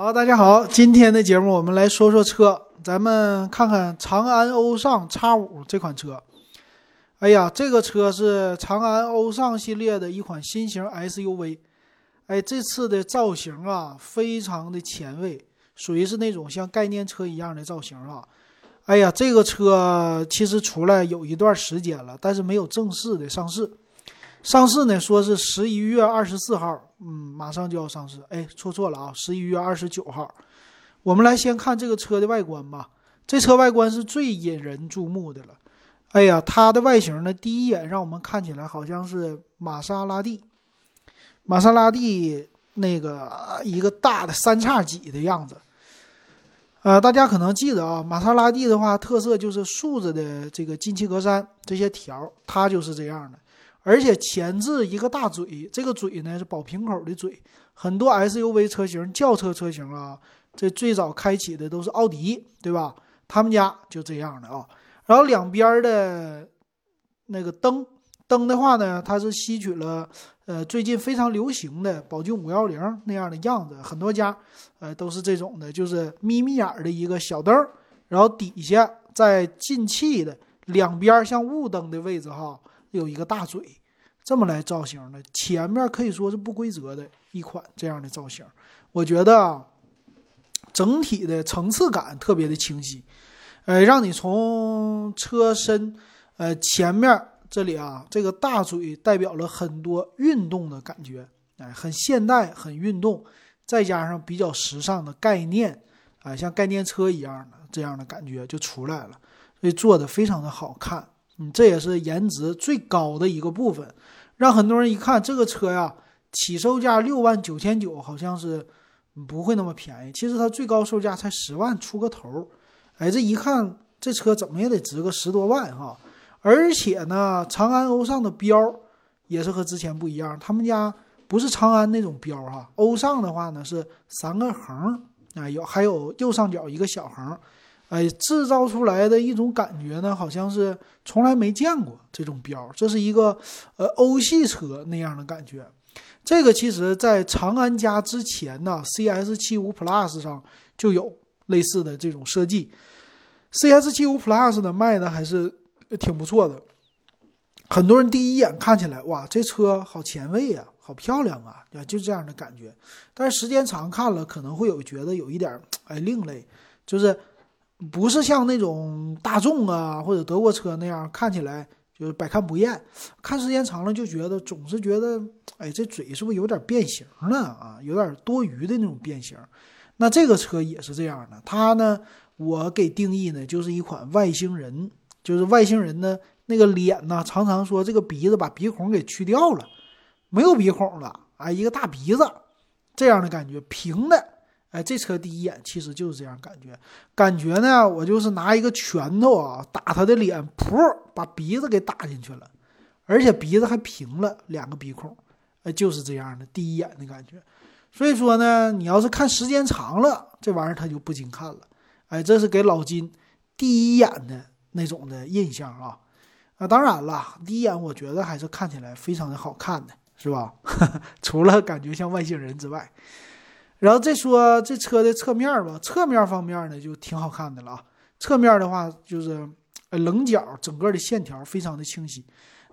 好，大家好，今天的节目我们来说说车，咱们看看长安欧尚 X 五这款车。哎呀，这个车是长安欧尚系列的一款新型 SUV。哎，这次的造型啊，非常的前卫，属于是那种像概念车一样的造型啊。哎呀，这个车其实出来有一段时间了，但是没有正式的上市。上市呢，说是十一月二十四号，嗯，马上就要上市。哎，说错了啊，十一月二十九号。我们来先看这个车的外观吧。这车外观是最引人注目的了。哎呀，它的外形呢，第一眼让我们看起来好像是玛莎拉蒂，玛莎拉蒂那个一个大的三叉戟的样子。呃，大家可能记得啊，玛莎拉蒂的话特色就是竖着的这个进气格栅这些条，它就是这样的。而且前置一个大嘴，这个嘴呢是保瓶口的嘴。很多 SUV 车型、轿车车型啊，这最早开启的都是奥迪，对吧？他们家就这样的啊。然后两边的那个灯，灯的话呢，它是吸取了呃最近非常流行的宝骏五幺零那样的样子，很多家呃都是这种的，就是眯眯眼的一个小灯，然后底下在进气的两边像雾灯的位置哈。有一个大嘴，这么来造型的，前面可以说是不规则的一款这样的造型，我觉得啊整体的层次感特别的清晰，呃，让你从车身呃前面这里啊，这个大嘴代表了很多运动的感觉，哎，很现代，很运动，再加上比较时尚的概念，啊，像概念车一样的这样的感觉就出来了，所以做的非常的好看。嗯，这也是颜值最高的一个部分，让很多人一看这个车呀，起售价六万九千九，好像是不会那么便宜。其实它最高售价才十万出个头，哎，这一看这车怎么也得值个十多万哈。而且呢，长安欧尚的标也是和之前不一样，他们家不是长安那种标哈，欧尚的话呢是三个横啊，有还有右上角一个小横。哎，制造出来的一种感觉呢，好像是从来没见过这种标，这是一个呃欧系车那样的感觉。这个其实在长安家之前呢，CS 七五 Plus 上就有类似的这种设计。CS 七五 Plus 的卖的还是挺不错的，很多人第一眼看起来哇，这车好前卫呀，好漂亮啊，就这样的感觉。但是时间长看了，可能会有觉得有一点哎另类，就是。不是像那种大众啊或者德国车那样看起来就是百看不厌，看时间长了就觉得总是觉得，哎，这嘴是不是有点变形了啊？有点多余的那种变形。那这个车也是这样的，它呢，我给定义呢就是一款外星人，就是外星人呢那个脸呢，常常说这个鼻子把鼻孔给去掉了，没有鼻孔了啊，一个大鼻子这样的感觉，平的。哎，这车第一眼其实就是这样感觉，感觉呢，我就是拿一个拳头啊打他的脸，噗，把鼻子给打进去了，而且鼻子还平了，两个鼻孔，哎，就是这样的第一眼的感觉。所以说呢，你要是看时间长了，这玩意儿它就不经看了。哎，这是给老金第一眼的那种的印象啊。啊，当然了，第一眼我觉得还是看起来非常的好看的，是吧？除了感觉像外星人之外。然后再说这车的侧面吧，侧面方面呢就挺好看的了啊。侧面的话就是棱角整个的线条非常的清晰。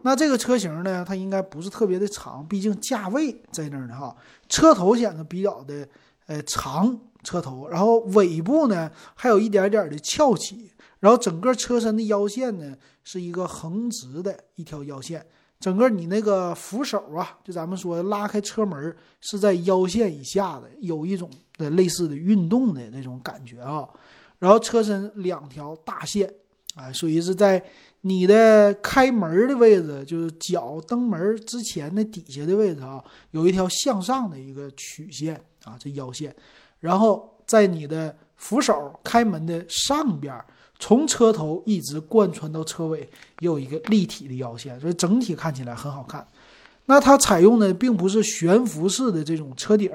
那这个车型呢，它应该不是特别的长，毕竟价位在那儿呢哈。车头显得比较的呃长，车头，然后尾部呢还有一点点的翘起，然后整个车身的腰线呢是一个横直的一条腰线。整个你那个扶手啊，就咱们说拉开车门是在腰线以下的，有一种的类似的运动的那种感觉啊。然后车身两条大线，啊，属于是在你的开门的位置，就是脚蹬门之前的底下的位置啊，有一条向上的一个曲线啊，这腰线。然后在你的扶手开门的上边。从车头一直贯穿到车尾，有一个立体的腰线，所以整体看起来很好看。那它采用的并不是悬浮式的这种车顶，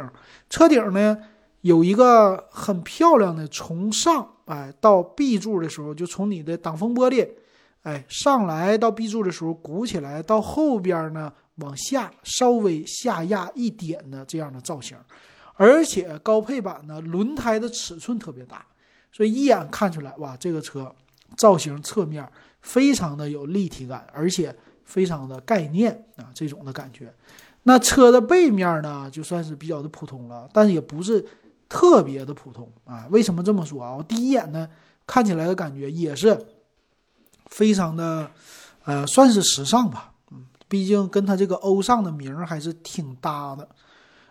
车顶呢有一个很漂亮的从上哎到 B 柱的时候，就从你的挡风玻璃哎上来到 B 柱的时候鼓起来，到后边呢往下稍微下压一点的这样的造型。而且高配版呢，轮胎的尺寸特别大，所以一眼看出来，哇，这个车造型侧面非常的有立体感，而且非常的概念啊，这种的感觉。那车的背面呢，就算是比较的普通了，但是也不是特别的普通啊。为什么这么说啊？我第一眼呢，看起来的感觉也是非常的，呃，算是时尚吧。嗯，毕竟跟它这个欧尚的名儿还是挺搭的。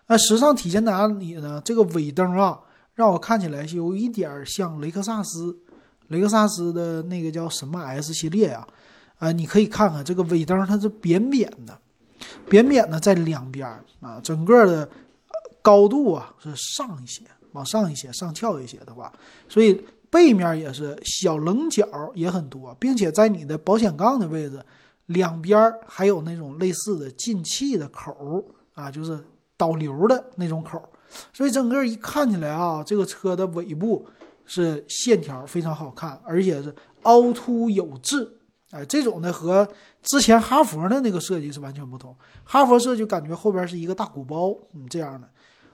那时尚体现在哪里呢？这个尾灯啊，让我看起来有一点像雷克萨斯，雷克萨斯的那个叫什么 S 系列呀？啊，你可以看看这个尾灯，它是扁扁的。扁扁的在两边啊，整个的高度啊是上一些，往上一些，上翘一些的话，所以背面也是小棱角也很多，并且在你的保险杠的位置两边还有那种类似的进气的口啊，就是导流的那种口，所以整个一看起来啊，这个车的尾部是线条非常好看，而且是凹凸有致。哎，这种呢和之前哈佛的那个设计是完全不同。哈佛设计感觉后边是一个大鼓包，嗯，这样的，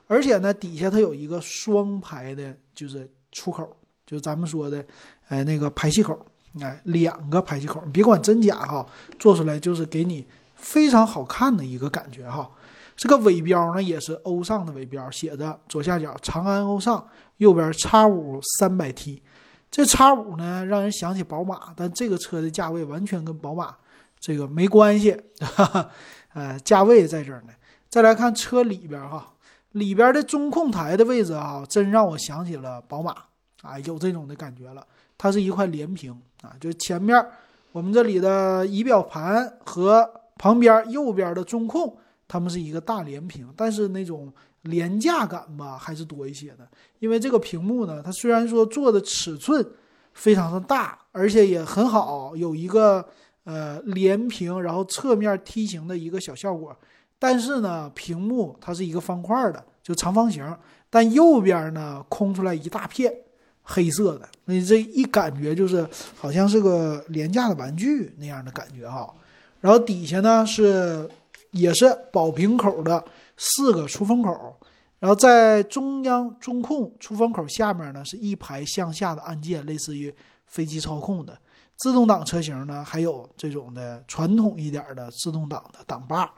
而且呢，底下它有一个双排的，就是出口，就是咱们说的，哎，那个排气口，哎，两个排气口，你别管真假哈，做出来就是给你非常好看的一个感觉哈。这个尾标呢，也是欧尚的尾标，写着左下角长安欧尚，右边叉五三百 T。这叉五呢，让人想起宝马，但这个车的价位完全跟宝马这个没关系，哈哈，呃，价位在这儿呢。再来看车里边哈，里边的中控台的位置啊，真让我想起了宝马啊，有这种的感觉了。它是一块连屏啊，就前面我们这里的仪表盘和旁边右边的中控，它们是一个大连屏，但是那种。廉价感吧，还是多一些的。因为这个屏幕呢，它虽然说做的尺寸非常的大，而且也很好，有一个呃连屏，然后侧面梯形的一个小效果。但是呢，屏幕它是一个方块的，就长方形，但右边呢空出来一大片黑色的，那这一感觉就是好像是个廉价的玩具那样的感觉哈。然后底下呢是也是宝瓶口的。四个出风口，然后在中央中控出风口下面呢，是一排向下的按键，类似于飞机操控的自动挡车型呢，还有这种的传统一点的自动挡的挡把，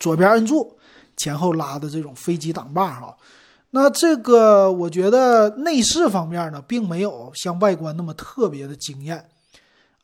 左边摁住，前后拉的这种飞机挡把哈。那这个我觉得内饰方面呢，并没有像外观那么特别的惊艳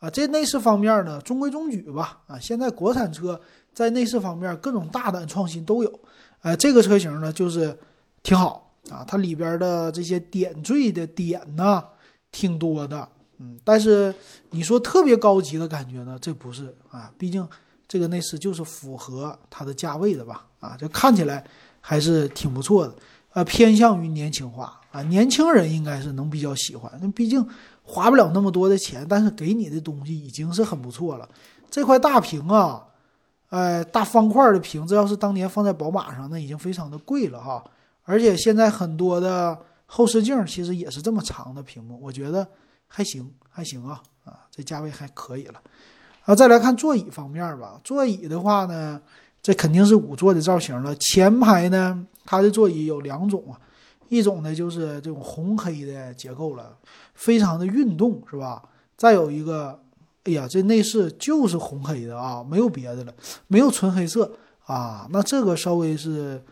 啊。这内饰方面呢，中规中矩吧啊。现在国产车。在内饰方面，各种大胆创新都有，哎，这个车型呢就是挺好啊，它里边的这些点缀的点呢挺多的，嗯，但是你说特别高级的感觉呢，这不是啊，毕竟这个内饰就是符合它的价位的吧，啊，这看起来还是挺不错的，啊，偏向于年轻化啊，年轻人应该是能比较喜欢，那毕竟花不了那么多的钱，但是给你的东西已经是很不错了，这块大屏啊。哎，大方块的屏，这要是当年放在宝马上，那已经非常的贵了哈。而且现在很多的后视镜其实也是这么长的屏幕，我觉得还行，还行啊啊，这价位还可以了。啊，再来看座椅方面吧，座椅的话呢，这肯定是五座的造型了。前排呢，它的座椅有两种啊，一种呢就是这种红黑的结构了，非常的运动，是吧？再有一个。哎呀，这内饰就是红黑的啊，没有别的了，没有纯黑色啊。那这个稍微是，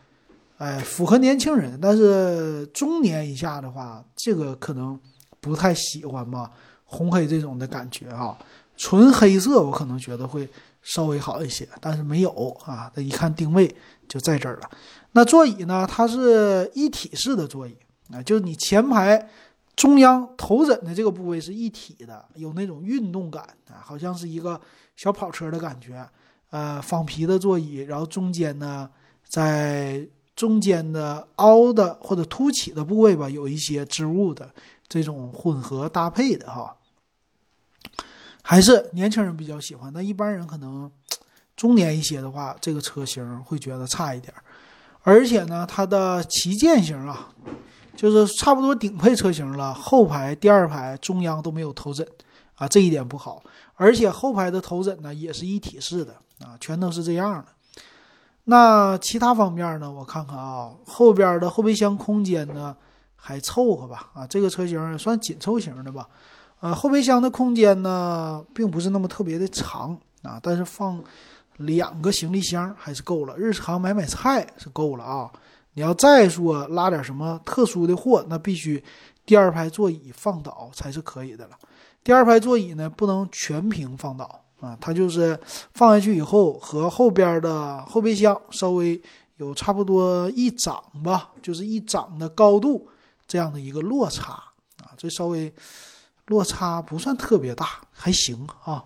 哎，符合年轻人，但是中年以下的话，这个可能不太喜欢吧，红黑这种的感觉哈。纯黑色我可能觉得会稍微好一些，但是没有啊。这一看定位就在这儿了。那座椅呢？它是一体式的座椅啊，就是你前排。中央头枕的这个部位是一体的，有那种运动感啊，好像是一个小跑车的感觉。呃，仿皮的座椅，然后中间呢，在中间的凹的或者凸起的部位吧，有一些织物的这种混合搭配的哈，还是年轻人比较喜欢。那一般人可能中年一些的话，这个车型会觉得差一点。而且呢，它的旗舰型啊。就是差不多顶配车型了，后排、第二排、中央都没有头枕，啊，这一点不好。而且后排的头枕呢也是一体式的，啊，全都是这样的。那其他方面呢？我看看啊，后边的后备箱空间呢还凑合吧？啊，这个车型算紧凑型的吧？呃，后备箱的空间呢并不是那么特别的长啊，但是放两个行李箱还是够了，日常买买菜是够了啊。你要再说拉点什么特殊的货，那必须第二排座椅放倒才是可以的了。第二排座椅呢不能全平放倒。啊，它就是放下去以后和后边的后备箱稍微有差不多一掌吧，就是一掌的高度这样的一个落差啊，这稍微落差不算特别大，还行啊。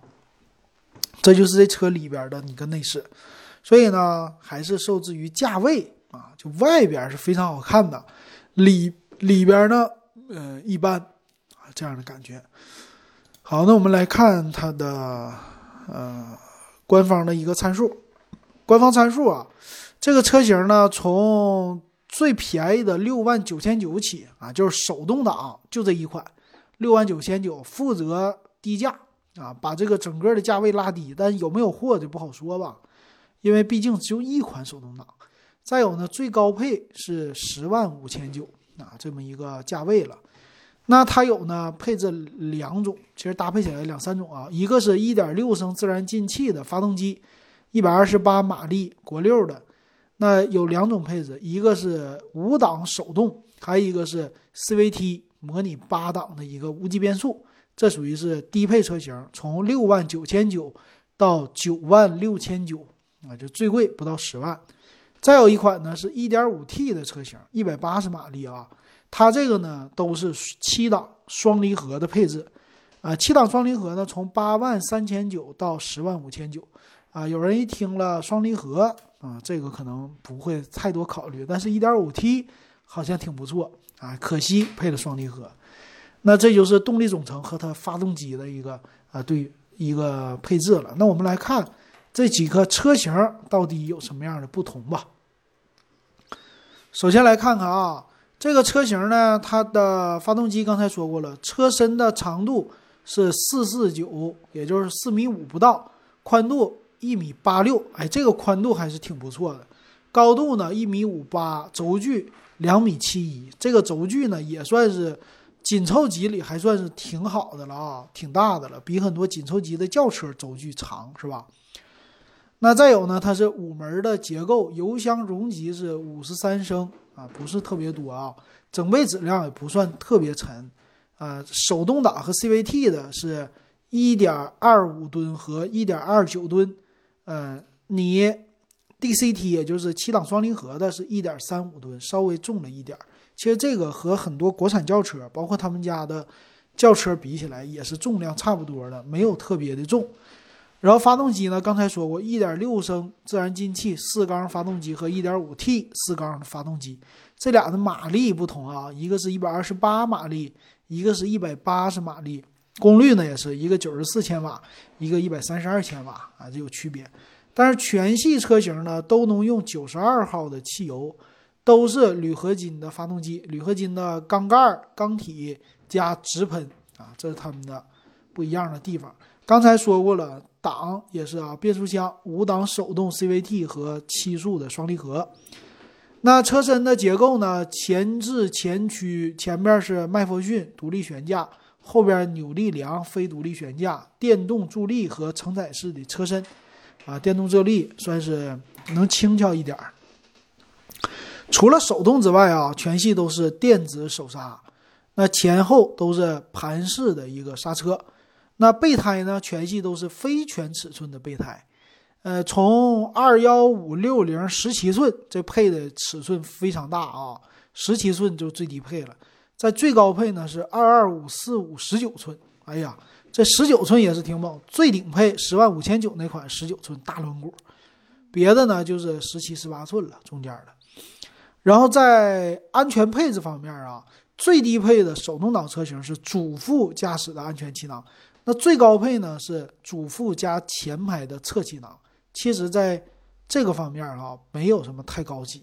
这就是这车里边的一个内饰，所以呢，还是受制于价位啊，就外边是非常好看的，里里边呢，呃，一般啊这样的感觉。好，那我们来看它的。呃，官方的一个参数，官方参数啊，这个车型呢，从最便宜的六万九千九起啊，就是手动挡，就这一款，六万九千九，负责低价啊，把这个整个的价位拉低，但有没有货就不好说吧，因为毕竟只有一款手动挡。再有呢，最高配是十万五千九啊，这么一个价位了。那它有呢，配置两种，其实搭配起来两三种啊。一个是1.6升自然进气的发动机，128马力，国六的。那有两种配置，一个是五档手动，还有一个是 CVT 模拟八档的一个无级变速。这属于是低配车型，从六万九千九到九万六千九啊，就最贵不到十万。再有一款呢是 1.5T 的车型，180马力啊。它这个呢都是七档双离合的配置，啊，七档双离合呢从八万三千九到十万五千九，啊，有人一听了双离合啊，这个可能不会太多考虑，但是一点五 T 好像挺不错啊，可惜配了双离合，那这就是动力总成和它发动机的一个啊对一个配置了。那我们来看这几个车型到底有什么样的不同吧。首先来看看啊。这个车型呢，它的发动机刚才说过了，车身的长度是四四九，也就是四米五不到，宽度一米八六，哎，这个宽度还是挺不错的。高度呢一米五八，轴距两米七一，这个轴距呢也算是紧凑级里还算是挺好的了啊，挺大的了，比很多紧凑级的轿车轴距长，是吧？那再有呢，它是五门的结构，油箱容积是五十三升。啊，不是特别多啊，整备质量也不算特别沉，啊，手动挡和 CVT 的是1.25吨和1.29吨，呃，你 DCT 也就是七档双离合的是一点三五吨，稍微重了一点儿。其实这个和很多国产轿车，包括他们家的轿车比起来，也是重量差不多的，没有特别的重。然后发动机呢？刚才说过，一点六升自然进气四缸发动机和一点五 T 四缸的发动机，这俩的马力不同啊，一个是一百二十八马力，一个是一百八十马力，功率呢也是一个九十四千瓦，一个一百三十二千瓦啊，这有区别。但是全系车型呢都能用九十二号的汽油，都是铝合金的发动机，铝合金的缸盖、缸体加直喷啊，这是他们的不一样的地方。刚才说过了。档也是啊，变速箱五档手动 CVT 和七速的双离合。那车身的结构呢？前置前驱，前面是麦弗逊独立悬架，后边扭力梁非独立悬架，电动助力和承载式的车身。啊，电动助力算是能轻巧一点儿。除了手动之外啊，全系都是电子手刹。那前后都是盘式的一个刹车。那备胎呢？全系都是非全尺寸的备胎，呃，从二幺五六零十七寸，这配的尺寸非常大啊，十七寸就最低配了。在最高配呢是二二五四五十九寸，哎呀，这十九寸也是挺猛。最顶配十万五千九那款十九寸大轮毂，别的呢就是十七十八寸了，中间的。然后在安全配置方面啊，最低配的手动挡车型是主副驾驶的安全气囊。那最高配呢是主副加前排的侧气囊，其实在这个方面啊没有什么太高级，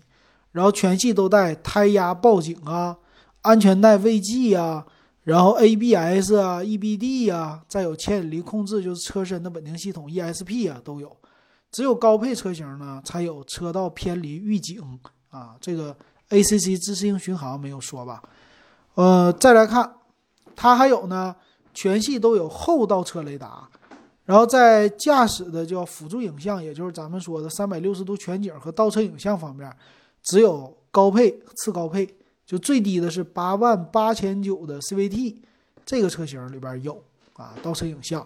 然后全系都带胎压报警啊、安全带未系啊，然后 ABS 啊、EBD 啊，再有牵引力控制，就是车身的稳定系统 ESP 啊都有，只有高配车型呢才有车道偏离预警啊，这个 ACC 自适应巡航没有说吧？呃，再来看，它还有呢，全系都有后倒车雷达，然后在驾驶的叫辅助影像，也就是咱们说的三百六十度全景和倒车影像方面，只有高配、次高配，就最低的是八万八千九的 CVT 这个车型里边有啊，倒车影像。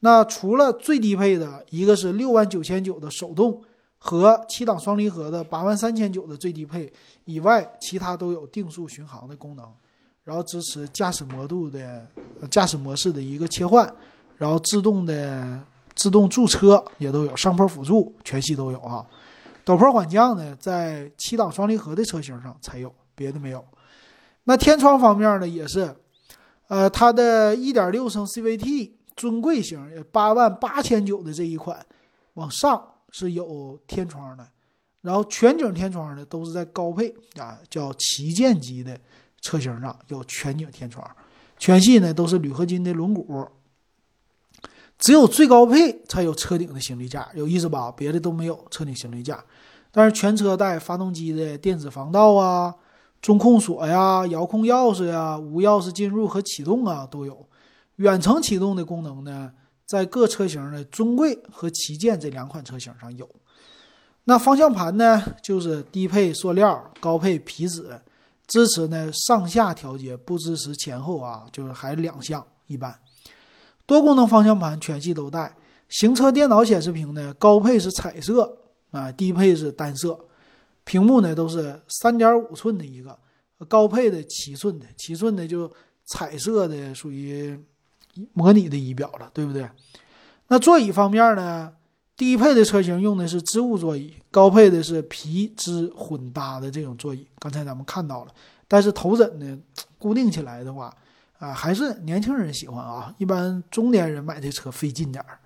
那除了最低配的一个是六万九千九的手动和七档双离合的八万三千九的最低配以外，其他都有定速巡航的功能，然后支持驾驶模度的驾驶模式的一个切换，然后自动的自动驻车也都有，上坡辅助全系都有啊。陡坡缓降呢，在七档双离合的车型上才有，别的没有。那天窗方面呢，也是，呃，它的一点六升 CVT。尊贵型八万八千九的这一款，往上是有天窗的，然后全景天窗的都是在高配啊，叫旗舰级的车型上有全景天窗，全系呢都是铝合金的轮毂，只有最高配才有车顶的行李架，有意思吧？别的都没有车顶行李架，但是全车带发动机的电子防盗啊、中控锁呀、遥控钥匙呀、无钥匙进入和启动啊都有。远程启动的功能呢，在各车型的尊贵和旗舰这两款车型上有。那方向盘呢，就是低配塑料，高配皮质，支持呢上下调节，不支持前后啊，就是还两项一般。多功能方向盘全系都带。行车电脑显示屏呢，高配是彩色啊，低配是单色。屏幕呢都是三点五寸的一个，高配的七寸的，七寸的就彩色的属于。模拟的仪表了，对不对？那座椅方面呢？低配的车型用的是织物座椅，高配的是皮织混搭的这种座椅。刚才咱们看到了，但是头枕呢，固定起来的话，啊，还是年轻人喜欢啊。一般中年人买这车费劲点儿，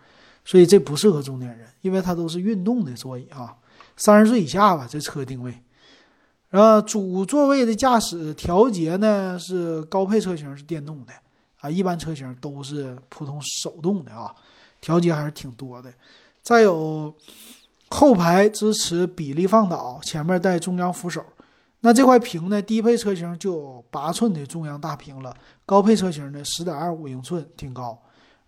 所以这不适合中年人，因为它都是运动的座椅啊。三十岁以下吧，这车定位。然后主座位的驾驶调节呢，是高配车型是电动的。啊，一般车型都是普通手动的啊，调节还是挺多的。再有后排支持比例放倒，前面带中央扶手。那这块屏呢，低配车型就有八寸的中央大屏了，高配车型呢十点二五英寸，挺高。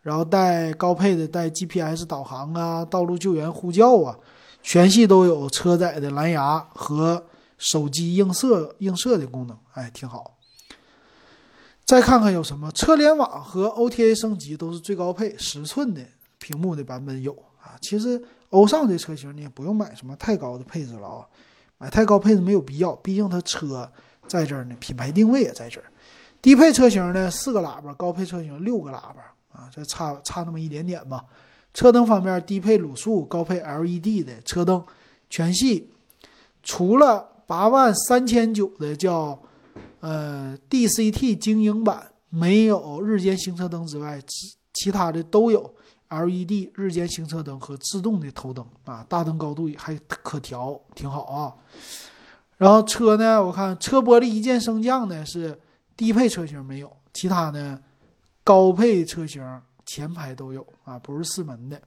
然后带高配的带 GPS 导航啊，道路救援呼叫啊，全系都有车载的蓝牙和手机映射映射的功能，哎，挺好。再看看有什么车联网和 OTA 升级都是最高配十寸的屏幕的版本有啊。其实欧尚这车型你也不用买什么太高的配置了啊，买太高配置没有必要，毕竟它车在这儿呢，品牌定位也在这儿。低配车型呢四个喇叭，高配车型六个喇叭啊，这差差那么一点点吧。车灯方面，低配卤素，高配 LED 的车灯，全系除了八万三千九的叫。呃，DCT 精英版没有日间行车灯之外，其其他的都有 LED 日间行车灯和自动的头灯啊，大灯高度还可调，挺好啊。然后车呢，我看车玻璃一键升降呢是低配车型没有，其他呢高配车型前排都有啊，不是四门的，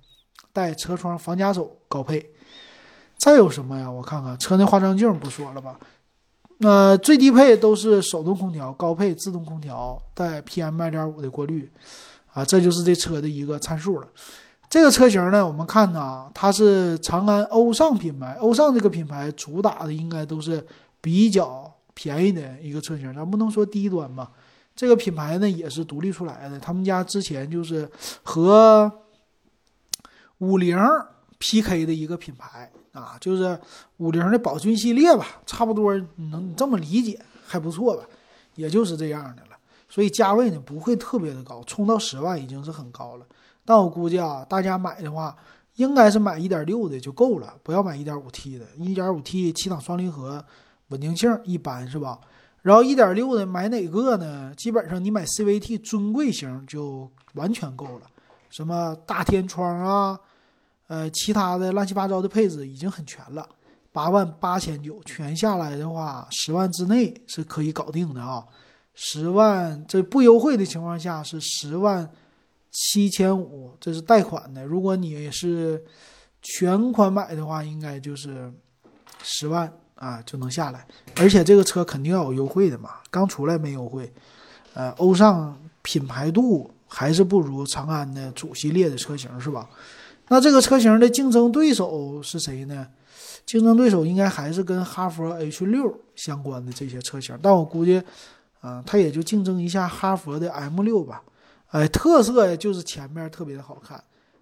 带车窗防夹手高配。再有什么呀？我看看车内化妆镜不说了吧。那最低配都是手动空调，高配自动空调带 PM 二点五的过滤，啊，这就是这车的一个参数了。这个车型呢，我们看呢，它是长安欧尚品牌，欧尚这个品牌主打的应该都是比较便宜的一个车型，咱不能说低端吧。这个品牌呢也是独立出来的，他们家之前就是和五菱 PK 的一个品牌。啊，就是五菱的宝骏系列吧，差不多能这么理解，还不错吧，也就是这样的了。所以价位呢不会特别的高，冲到十万已经是很高了。但我估计啊，大家买的话，应该是买一点六的就够了，不要买一点五 T 的。一点五 T 七档双离合，稳定性一般是吧？然后一点六的买哪个呢？基本上你买 CVT 尊贵型就完全够了，什么大天窗啊。呃，其他的乱七八糟的配置已经很全了，八万八千九全下来的话，十万之内是可以搞定的啊。十万这不优惠的情况下是十万七千五，这是贷款的。如果你是全款买的话，应该就是十万啊就能下来，而且这个车肯定要有优惠的嘛，刚出来没优惠。呃，欧尚品牌度还是不如长安的主系列的车型，是吧？那这个车型的竞争对手是谁呢？竞争对手应该还是跟哈弗 H 六相关的这些车型，但我估计，啊，它也就竞争一下哈弗的 M 六吧。哎，特色就是前面特别的好看，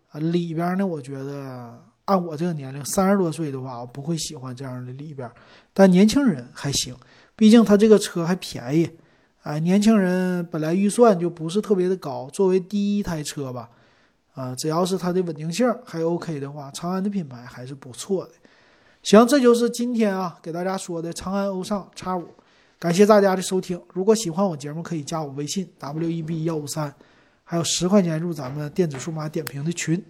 啊，里边呢，我觉得按我这个年龄三十多岁的话，我不会喜欢这样的里边，但年轻人还行，毕竟它这个车还便宜，哎，年轻人本来预算就不是特别的高，作为第一台车吧，啊，只要是它的稳定性还 OK 的话，长安的品牌还是不错的。行，这就是今天啊给大家说的长安欧尚 X 五，感谢大家的收听。如果喜欢我节目，可以加我微信 w e b 幺五三。还有十块钱入咱们电子数码点评的群。